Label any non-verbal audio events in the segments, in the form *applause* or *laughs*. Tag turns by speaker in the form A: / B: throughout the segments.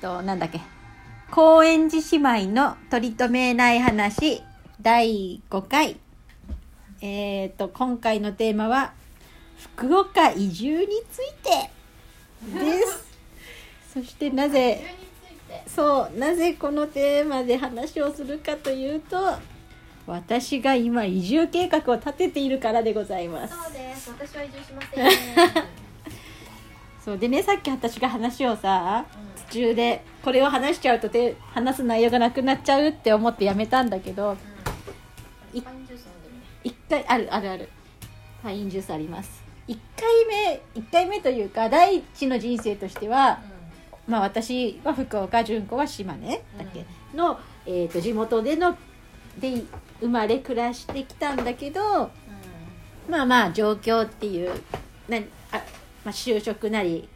A: となんだっけ？高円寺姉妹の取り留めない話第5回。えっ、と今回のテーマは福岡移住についてです。*laughs* そしてなぜそうなぜこのテーマで話をするかというと私が今移住計画を立てているからでございます。
B: そうです。私は移住しません。*laughs*
A: そう。でねさっき私が話をさ途中でこれを話しちゃうとて話す内容がなくなっちゃうって思ってやめたんだけどい
B: パインジュース飲んでみて。
A: 一回あるあるある。パインジュースあります。1回目一回目というか第一の人生としては、まあ私は福岡純子は島根だっけ、の、えー、と地元でので生まれ暮らしてきたんだけどまあまあ状況っていうまあ、就職なり、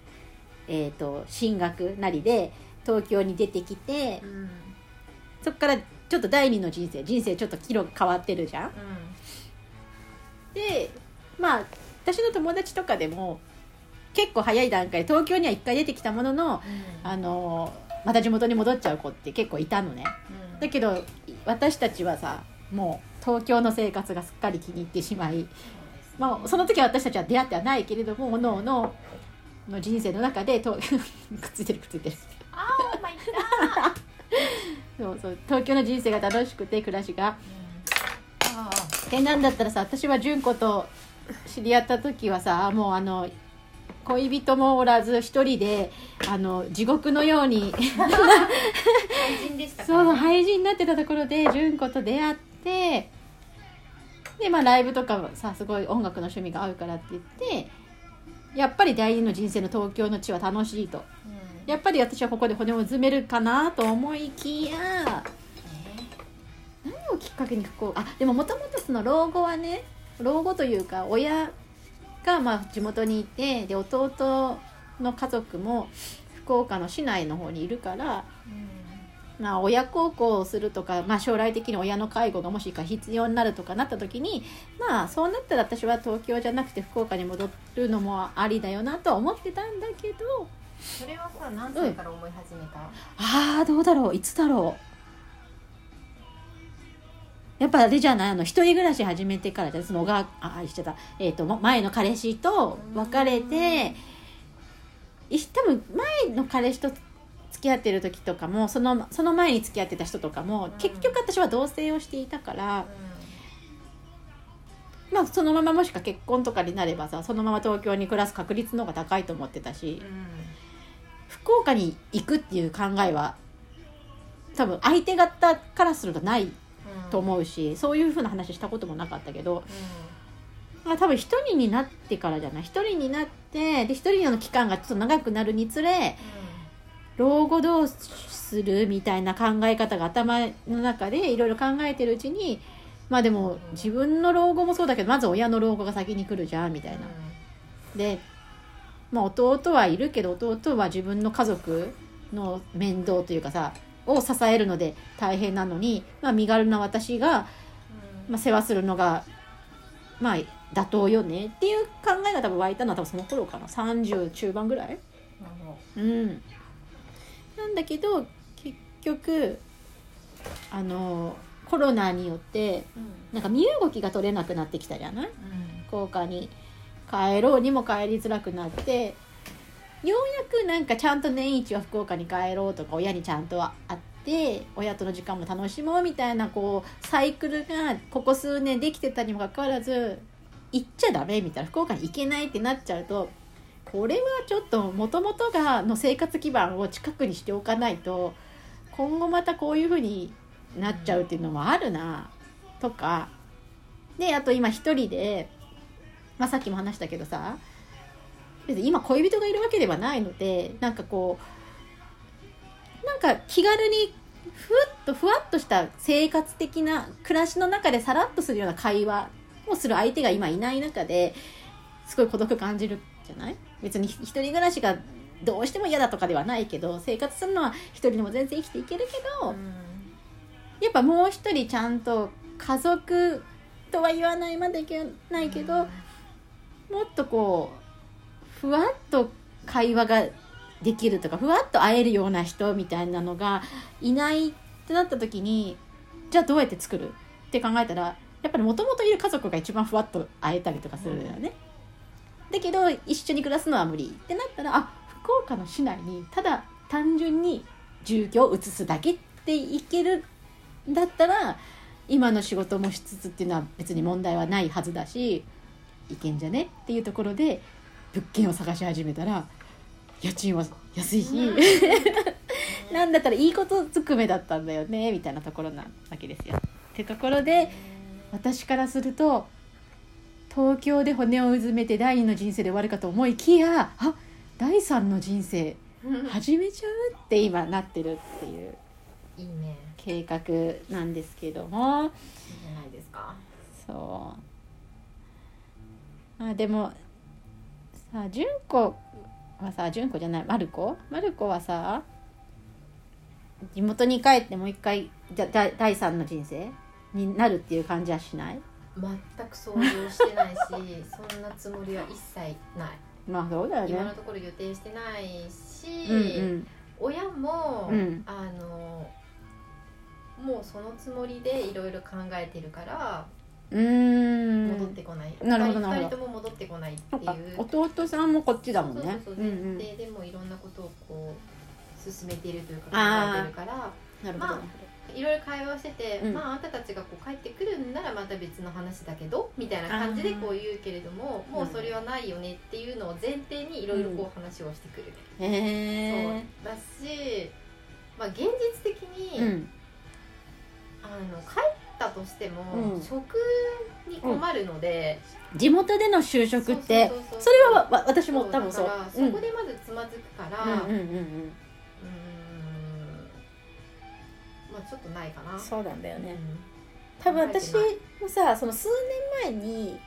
A: えー、と進学なりで東京に出てきて
B: うん。うん。
A: そこからちょっと第二の人生人生ちょっと岐路変わってるじゃん。でまあ私の友達とかでも結構早い段階で東京には1回出てきたもののあのまた地元に戻っちゃう子って結構いたのね。だけど私たちはさもう東京の生活がすっかり気に入ってしまい、まあ、その時は私たちは出会ってはないけれどもおのおのの人生の中でと *laughs* くっついてるくっついてる。そうそう東京の人生が楽しくて暮らしが。
B: あ
A: えなんだったらさ私は純子と知り合った時はさもうあの恋人もおらず一人であの地獄のように。*laughs*
B: 廃人でしたから
A: そう
B: ね。
A: 廃人になってたところで純子と出会ってでまあライブとかもさすごい音楽の趣味が合うからって言ってやっぱり第二の人生の東京の地は楽しいと。
B: うん。
A: やっぱり私はここで骨を埋めるかなと思いきや何をきっかけに福岡あでももともとその老後はね老後というか親がまあ地元にいてで弟の家族も福岡の市内の方にいるからまあ、親孝行をするとか、まあ、将来的に親の介護がもしか必要になるとかなった時にまあそうなったら私は東京じゃなくて福岡に戻るのもありだよなとは思ってたんだけど
B: それはさ、何歳から思い始めた？
A: ああどうだろう？いつだろう？やっぱあれじゃない？あの一人暮らし始めてからじゃんその小川あ言っちゃった、えー、とも前の彼氏と別れてい多分前の彼氏と付き合ってる時とかもそのその前に付き合ってた人とかも
B: ん。
A: 結局私は同棲をしていたから、まあ、そのままもしか結婚とかになればさそのまま東京に暮らす確率の方が高いと思ってたし福岡に行くっていう考えは多分相手方からするとないと思うしそういうふうな話したこともなかったけど、まあ、多分一人になってからじゃない？一人になってで一人の期間がちょっと長くなるにつれ老後どうするみたいな考え方が頭の中でいろいろ考えてるうちにまあでも自分の老後もそうだけどまず親の老後が先に来るじゃんみたいな。で、まあ、弟はいるけど弟は自分の家族の面倒というかさを支えるので大変なのに、まあ、身軽な私が、まあ、世話するのがまあ妥当よねっていう考えが多分湧いたのは多分その頃かな。30中盤ぐらい。うんなんだけど結局あのコロナによってなんか身動きが取れなくなってきたじゃない？福岡に。帰ろうにも帰りづらくなってようやくなんかちゃんと年一は福岡に帰ろうとか親にちゃんと会って親との時間も楽しもうみたいなこうサイクルがここ数年できてたにもかかわらず行っちゃダメみたいな。福岡に行けないってなっちゃうとこれはちょっともともとがの生活基盤を近くにしておかないと今後またこういうふうになっちゃうっていうのもあるなとか。であと今一人で、まあ、さっきも話したけどさ別に今恋人がいるわけではないのでなんかこうなんか気軽にふっとふわっとした生活的な暮らしの中でさらっとするような会話をする相手が今いない中ですごい孤独感じるじゃない？別に一人暮らしがどうしても嫌だとかではないけど生活するのは一人でも全然生きていけるけど、やっぱもう一人ちゃんと家族とは言わないまでいけないけど、もっとこうふわっと会話ができるとかふわっと会えるような人みたいなのがいないってなった時にじゃあどうやって作る？って考えたらやっぱりもともといる家族が一番ふわっと会えたりとかするんだよね。だけど一緒に暮らすのは無理ってなったらあ福岡の市内にただ単純に住居を移すだけっていけるんだったら今の仕事もしつつっていうのは別に問題はないはずだしいけんじゃねっていうところで物件を探し始めたら家賃は安いし、なんだったらいいことずくめだったんだよねみたいなところなわけですよ。ってところで私からすると東京で骨をうずめて第二の人生で終わるかと思いきやあ第三の人生始めちゃうって今なってるっていう計画なんですけども。
B: いいじゃないですか。
A: そう。あでもさ純子はさ純子じゃないマルコマルコはさ地元に帰ってもう一回じゃだ第三の人生になるっていう感じはしない？
B: 全く想像してないし *laughs* そんなつもりは一切ない。
A: まあそうだよね。
B: 今のところ予定してないし、
A: うん
B: 親も、
A: うん。
B: あのもうそのつもりでいろいろ考えてるから
A: うん。
B: 戻ってこない、
A: なるほどなるほど。
B: 二人とも戻ってこないっていう。
A: 弟さんもこっちだもんね。
B: そうそうそう、
A: う。んうん。
B: ででもいろんなことをこう進めているというか考えてるから
A: なるほど。
B: まあいろいろ会話をしてて、
A: うん。
B: まああんたたちがこう帰ってくるんならまた別の話だけどみたいな感じでこう言うけれどももうそれはないよねっていうのを前提にいろいろこう話をしてくる、
A: ほどへえ
B: そうだし、まあ、現実的に、
A: うん。
B: あの帰ったとしても、
A: うん。
B: 食に困るので、
A: 地元での就職って
B: そ
A: れは私も多分そう。
B: だからそ
A: うん。
B: こでまずつまずくから、
A: うん
B: ちょっとないかな。
A: そうなんだよね。
B: うん。
A: 多分私もさその数年前に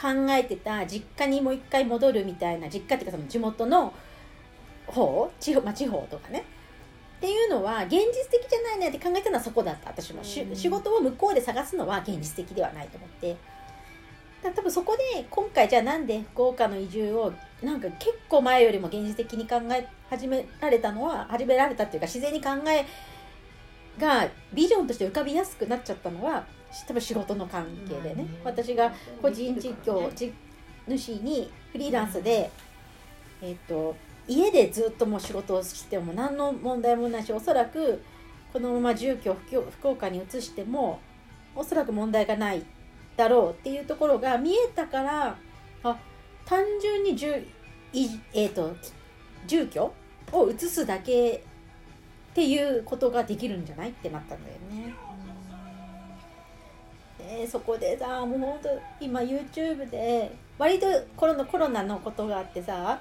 A: 考えてた実家にもう一回戻るみたいな実家っていうかその地元の方地方,、まあ、地方とかね。っていうのは現実的じゃないねって考えたのはそこだった。私も、し
B: うん。
A: 仕事を向こうで探すのは現実的ではないと思って。だ多分そこで今回じゃあなんで福岡の移住をなんか結構前よりも現実的に考え始められたのは始められたっていうか自然に考えがビジョンとして浮かびやすくなっちゃったのは多分仕事の関係でね、私が個人実況実主にフリーランスで、えっと家でずっともう仕事をしても何の問題もないしおそらくこのまま住居を福福岡に移してもおそらく問題がないだろうっていうところが見えたからあ単純に住,い、えー、と住居を移すだけっていうことができるんじゃないってなったんだよね。でそこでさもうほんと今 YouTube で割とコロナコロナのことがあってさ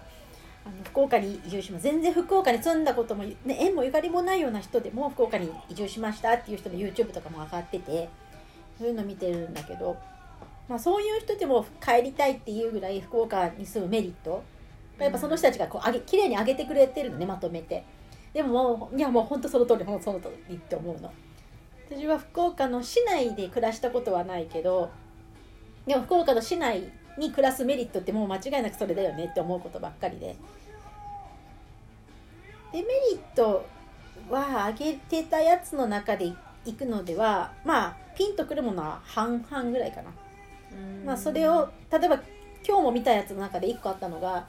A: あの福岡に移住します全然福岡に住んだことも、ね、縁もゆかりもないような人でも福岡に移住しましたっていう人の YouTube とかも上がっててそういうの見てるんだけど、まあ、そういう人でも帰りたいっていうぐらい福岡に住むメリット。やっぱその人たちがこう上げ綺麗に上げてくれてるのねまとめて。でもいやもう本当その通りほんとその通りって思うの。私は福岡の市内で暮らしたことはないけどでも福岡の市内に暮らすメリットってもう間違いなくそれだよねって思うことばっかりで。デメリットは上げてたやつの中でいくのではまあピンとくるものは半々ぐらいかな。
B: うん。
A: まあ、それを例えば今日も見たやつの中で1個あったのが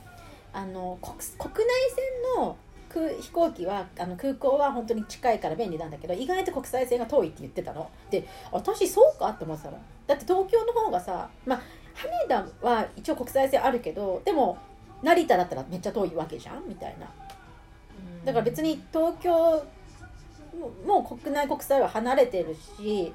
A: あの国国内線の空飛行機はあの空港は本当に近いから便利なんだけど意外と国際線が遠いって言ってたの。で私そうかって思ってたの。だって東京の方がさまあ羽田は一応国際線あるけどでも成田だったらめっちゃ遠いわけじゃん？みたいな。だから別に東京ももう国内国際は離れてるし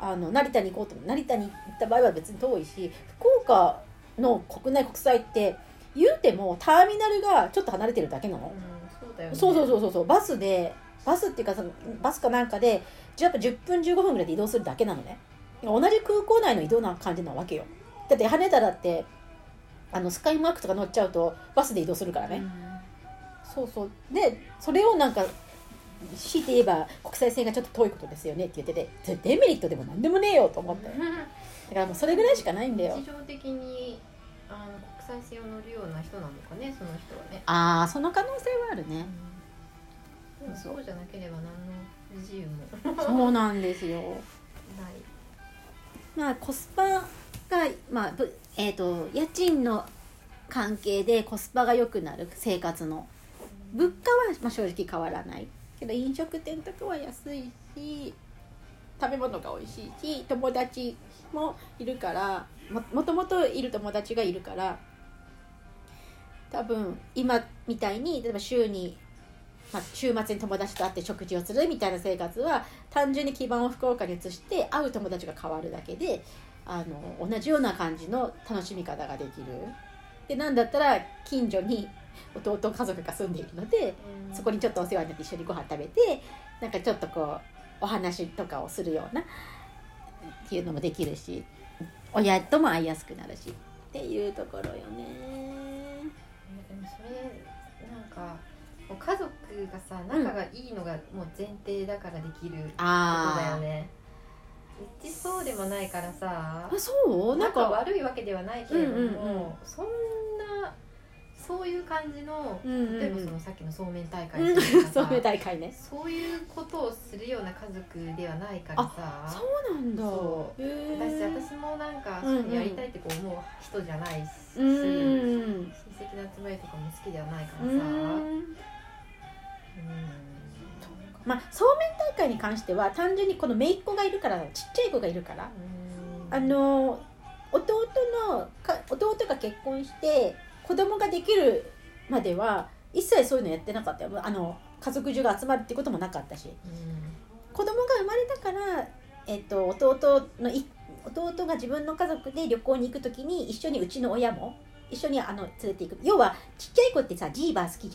A: あの成田に行こうとも成田に行った場合は別に遠いし福岡の国内国際って言うてもターミナルがちょっと離れてるだけなの、
B: うんそうだよね。
A: そうそうそうそうそう。バスでバスっていうかそのバスかなんかでやっぱ10分15分ぐらいで移動するだけなのね。同じ空港内の移動な感じなわけよ。だって羽田だってあのスカイマークとか乗っちゃうとバスで移動するからね、そうそう。でそれをなんか強いて言えば国際線がちょっと遠いことですよねって言っててデメリットでも何でもねえよと思って *laughs* だからもうそれぐらいしかないんだよ。
B: 日常的にあの国際線を乗るような人なのかねその人はね、
A: ああその可能性はあるね。
B: でもそう。じゃなければ何の不自由も。*laughs*
A: そうなんですよ。
B: ない。
A: まあコスパがまあぶえっ、と家賃の関係でコスパが良くなる生活の。物価はまあ正直変わらない。けど飲食店とかは安いし食べ物が美味しいし友達もいるからももともといる友達がいるから多分今みたいに例えば週に、まあ、週末に友達と会って食事をするみたいな生活は単純に基盤を福岡に移して会う友達が変わるだけであの同じような感じの楽しみ方ができる。でなんだったら近所に弟家族が住んでいるのでそこにちょっとお世話になって一緒にご飯食べてなんかちょっとこうお話とかをするようなっていうのもできるし親とも会いやすくなるしっていうところよね。
B: それなんか家族がさ仲がいいのがもう前提だからできることだよ
A: あ
B: ね、うちそうでもないからさ
A: あそう？なんか。
B: 仲悪いわけではないけれども、
A: うんうんうん。
B: そんなそういう感じの
A: うんうん。うん
B: 例えばそのさっきのそうめん大会とかさ *laughs*
A: そういう大会ね。
B: そういうことをするような家族ではないからさ。
A: そうなんだ。
B: そう。
A: へー。
B: 私私もなんか
A: うんうん
B: そういうのやりたいってこう思う人じゃないし、
A: うん
B: 親戚の集まりとかも好きではないからさ、
A: うん。
B: うん。
A: まあそうめん大会に関しては単純にこの姪っ子がいるからちっちゃい子がいるから。
B: うん。
A: あの弟のか弟が結婚して子供ができるまでは一切そういうのやってなかったよ。あの家族中が集まるってこともなかったし。
B: うん。
A: 子供が生まれたから、えっと、弟のい弟が自分の家族で旅行に行く時に一緒にうちの親も一緒にあの連れて行く。要はちっちゃい子ってさジーバー好きじ